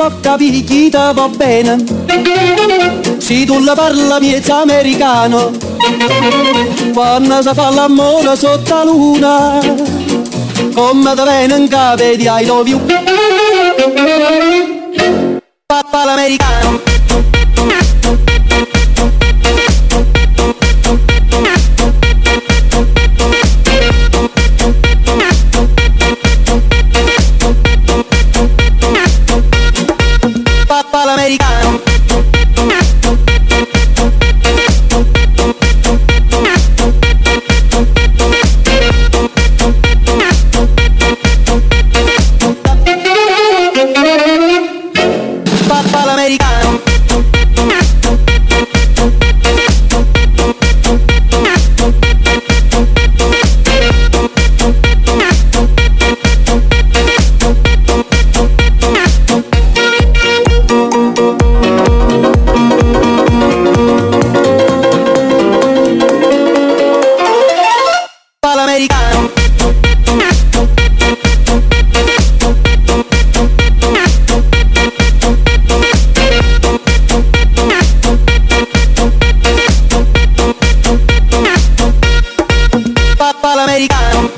Può capire chi ti va bene. Se tu la parla miezza americano Quando si fa l'amore sotto la luna Come da viene in capo di I love you. Papà l'americano Papà l'americano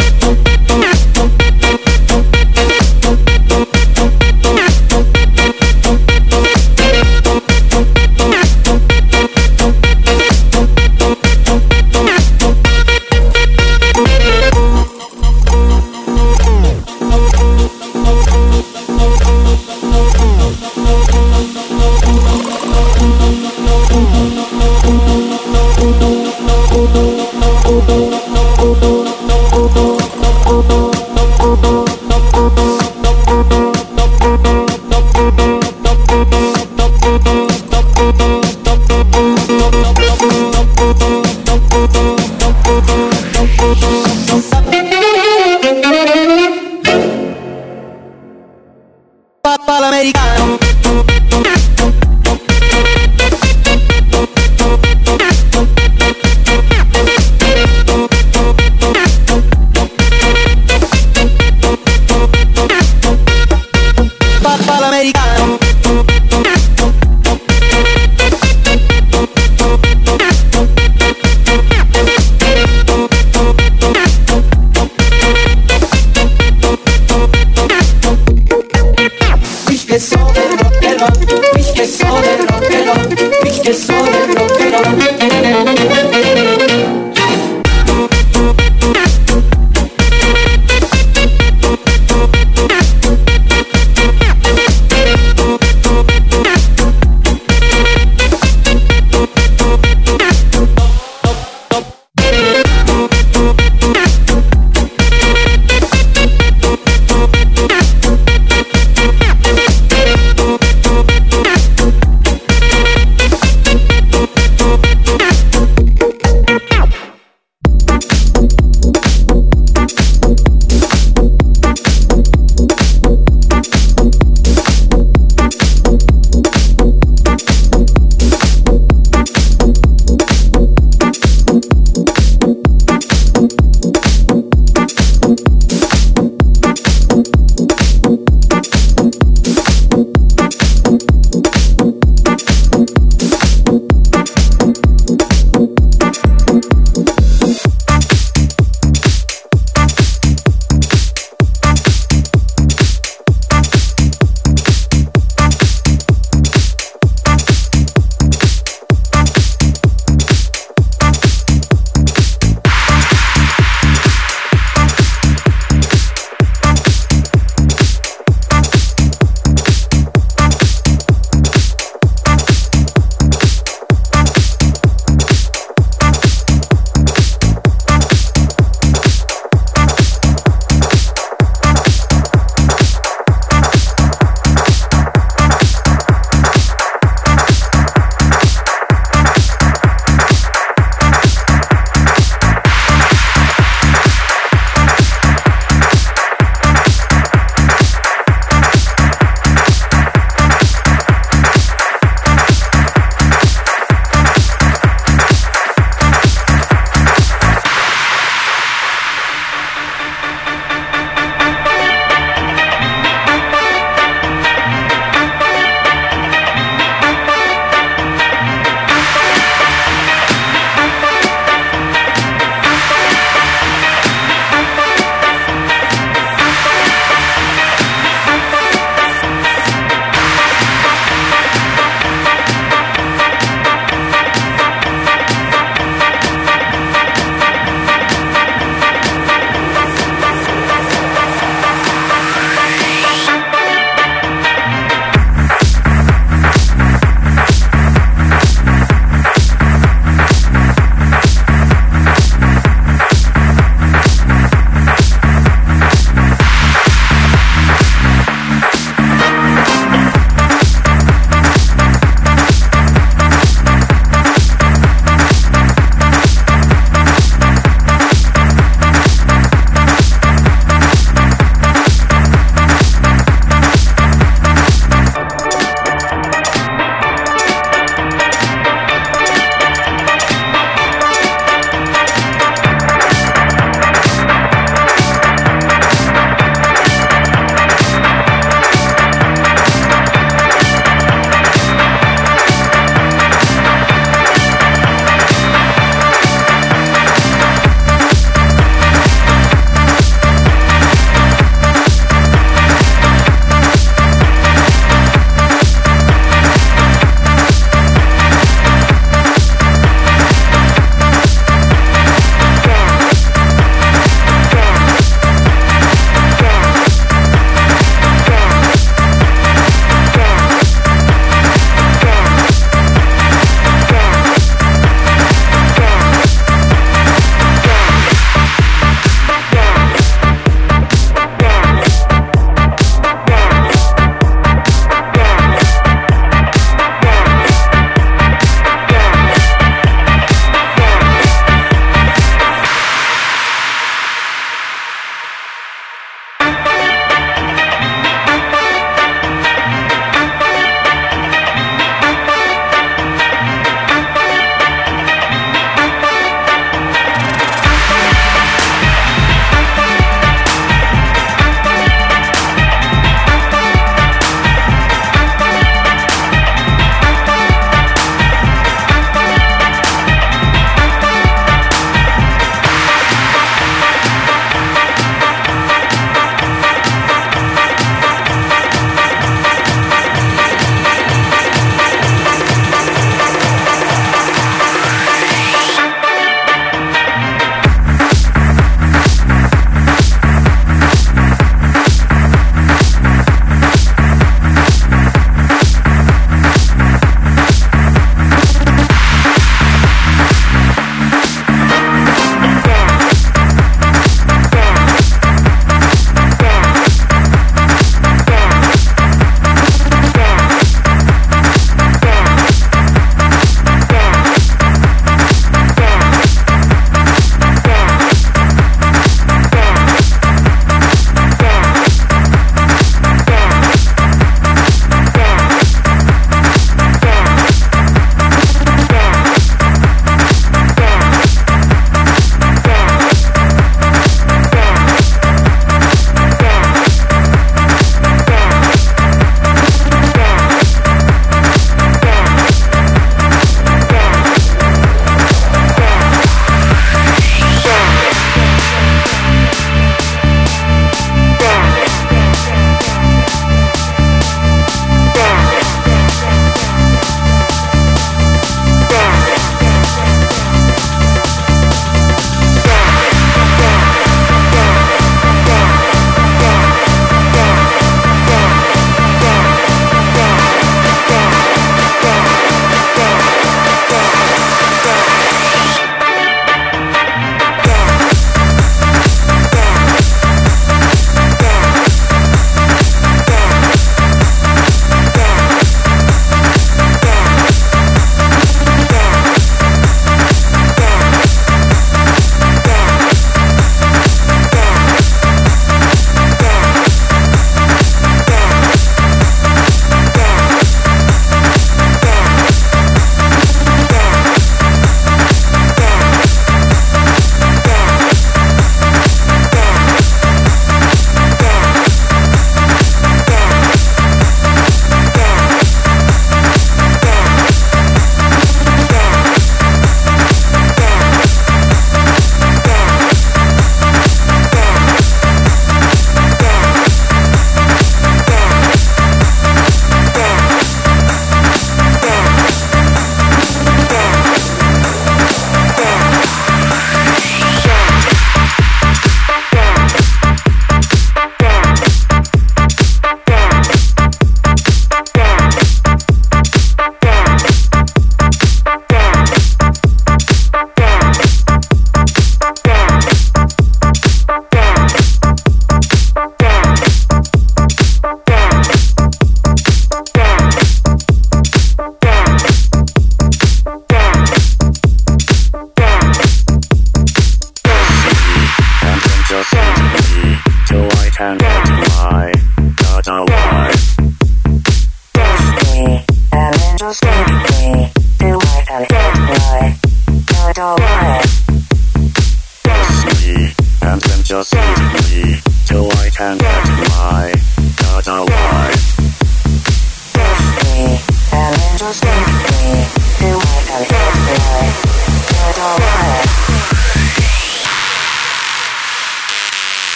Yeah.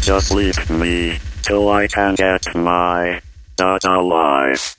just leave me till I can get my data alive.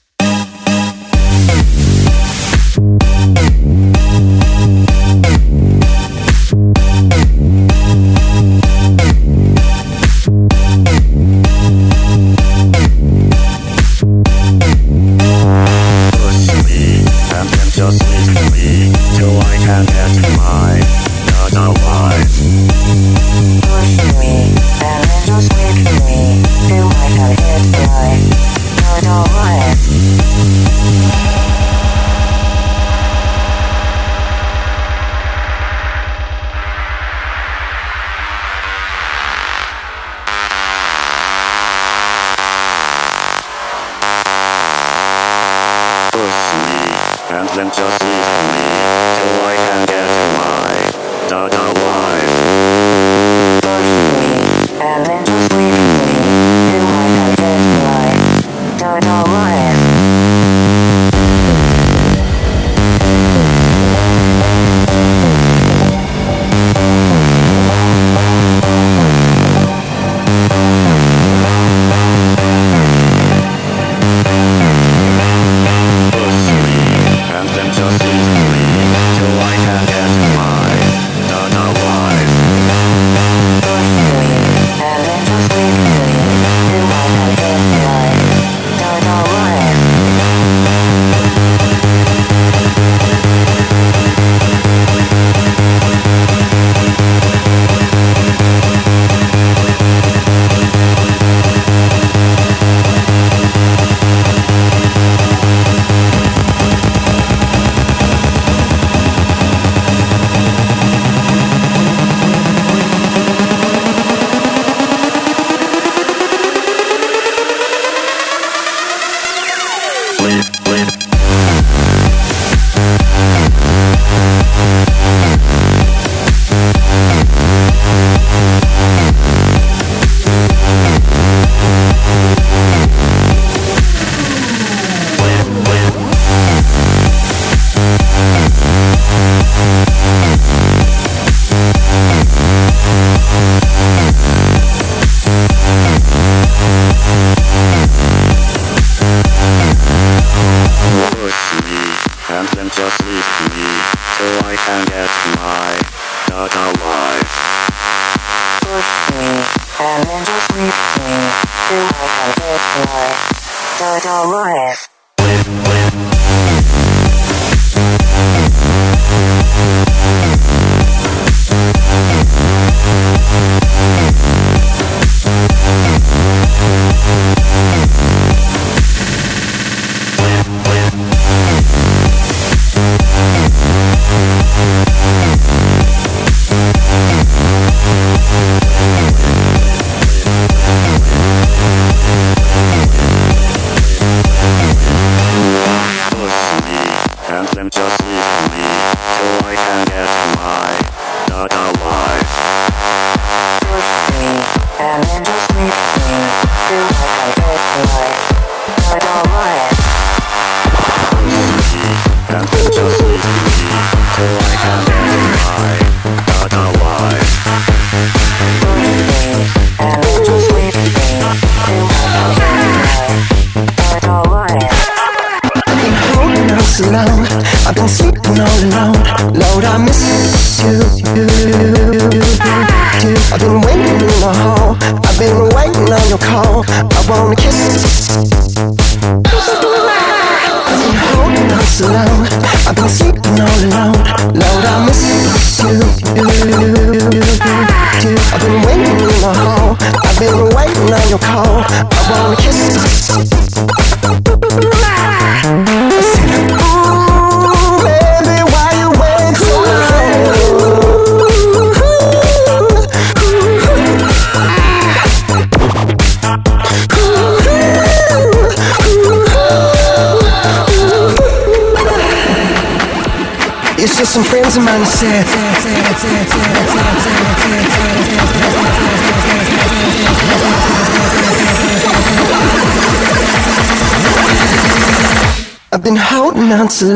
so.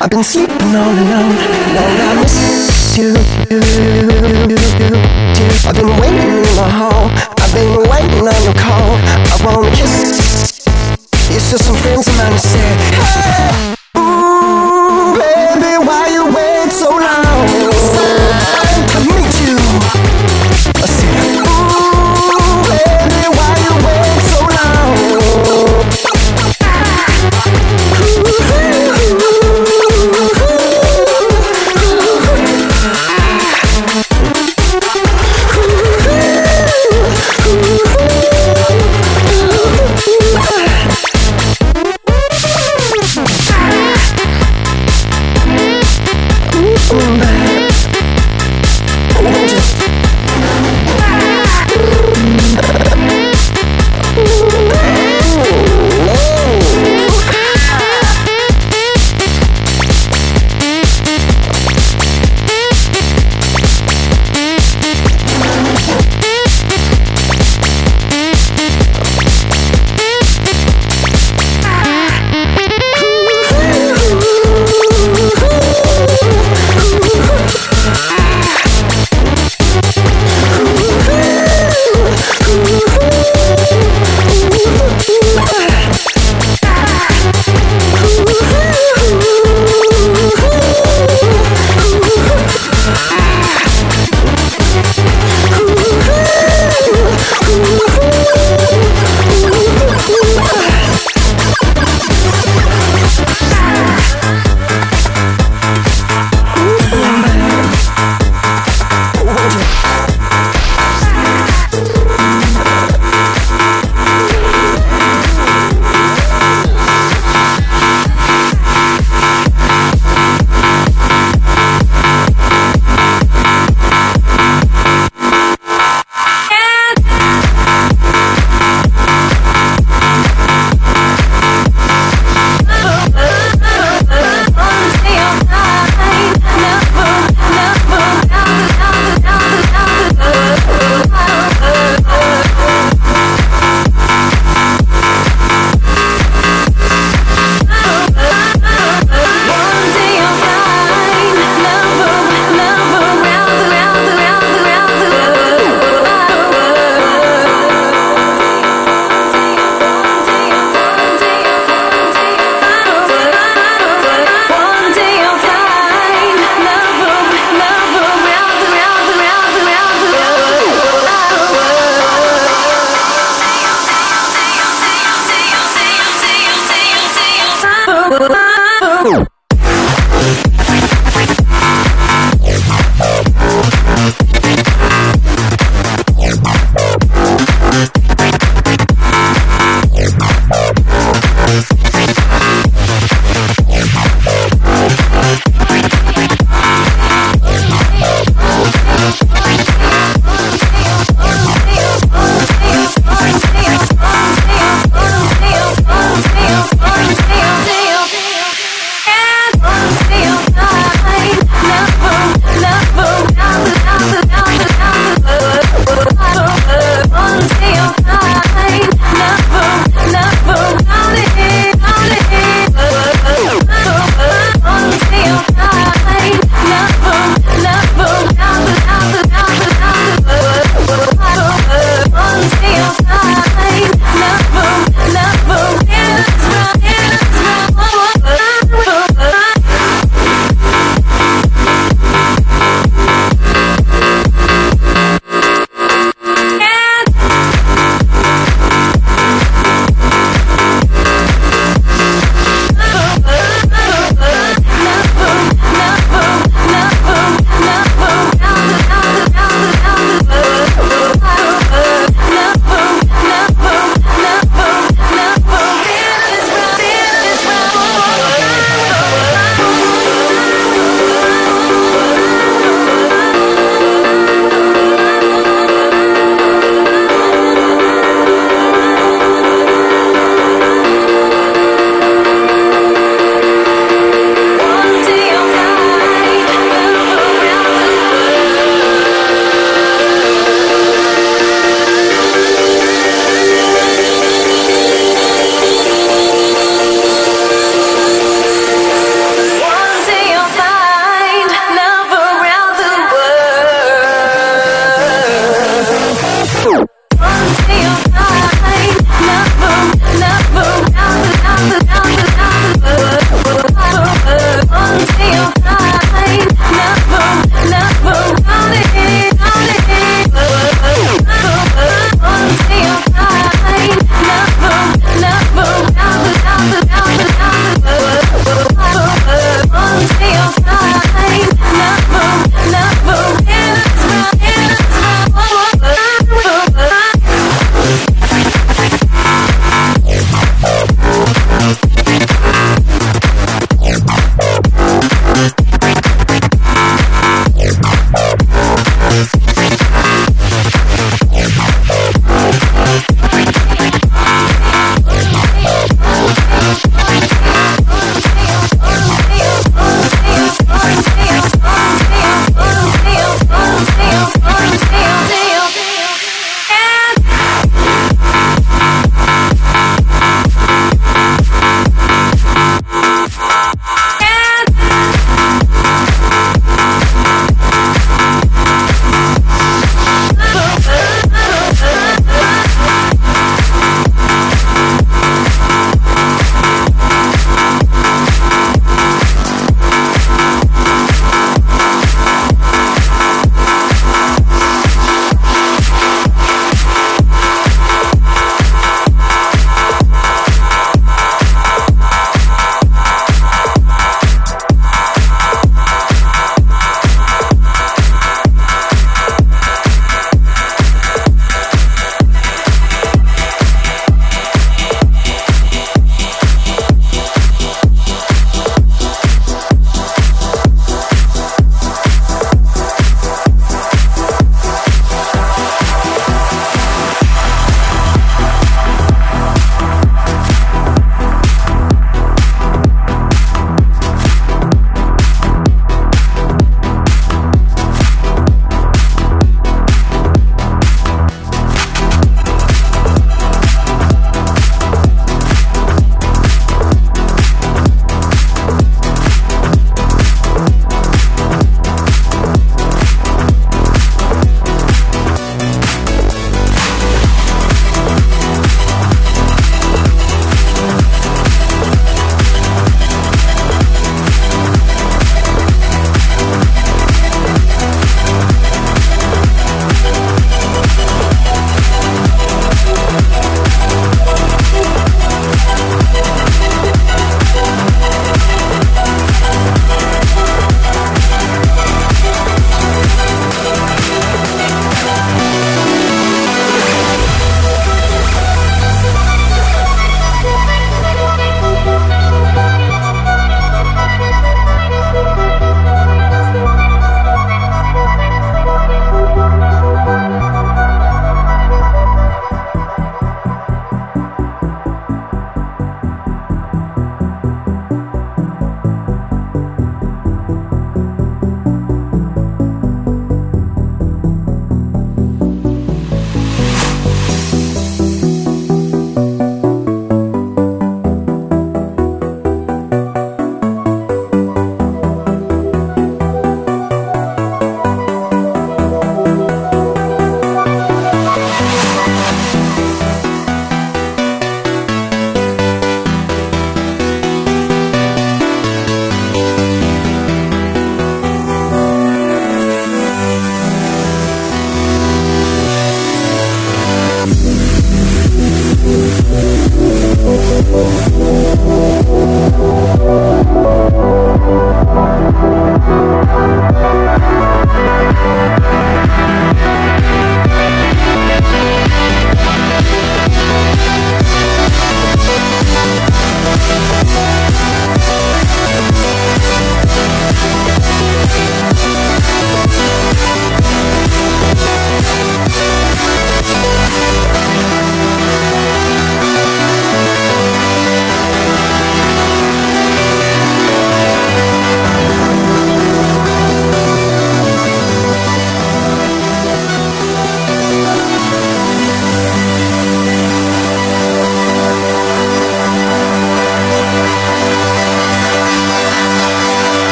I've been sleeping all alone. Lord, I miss you. I've been waiting in my home. I've been waiting on your call.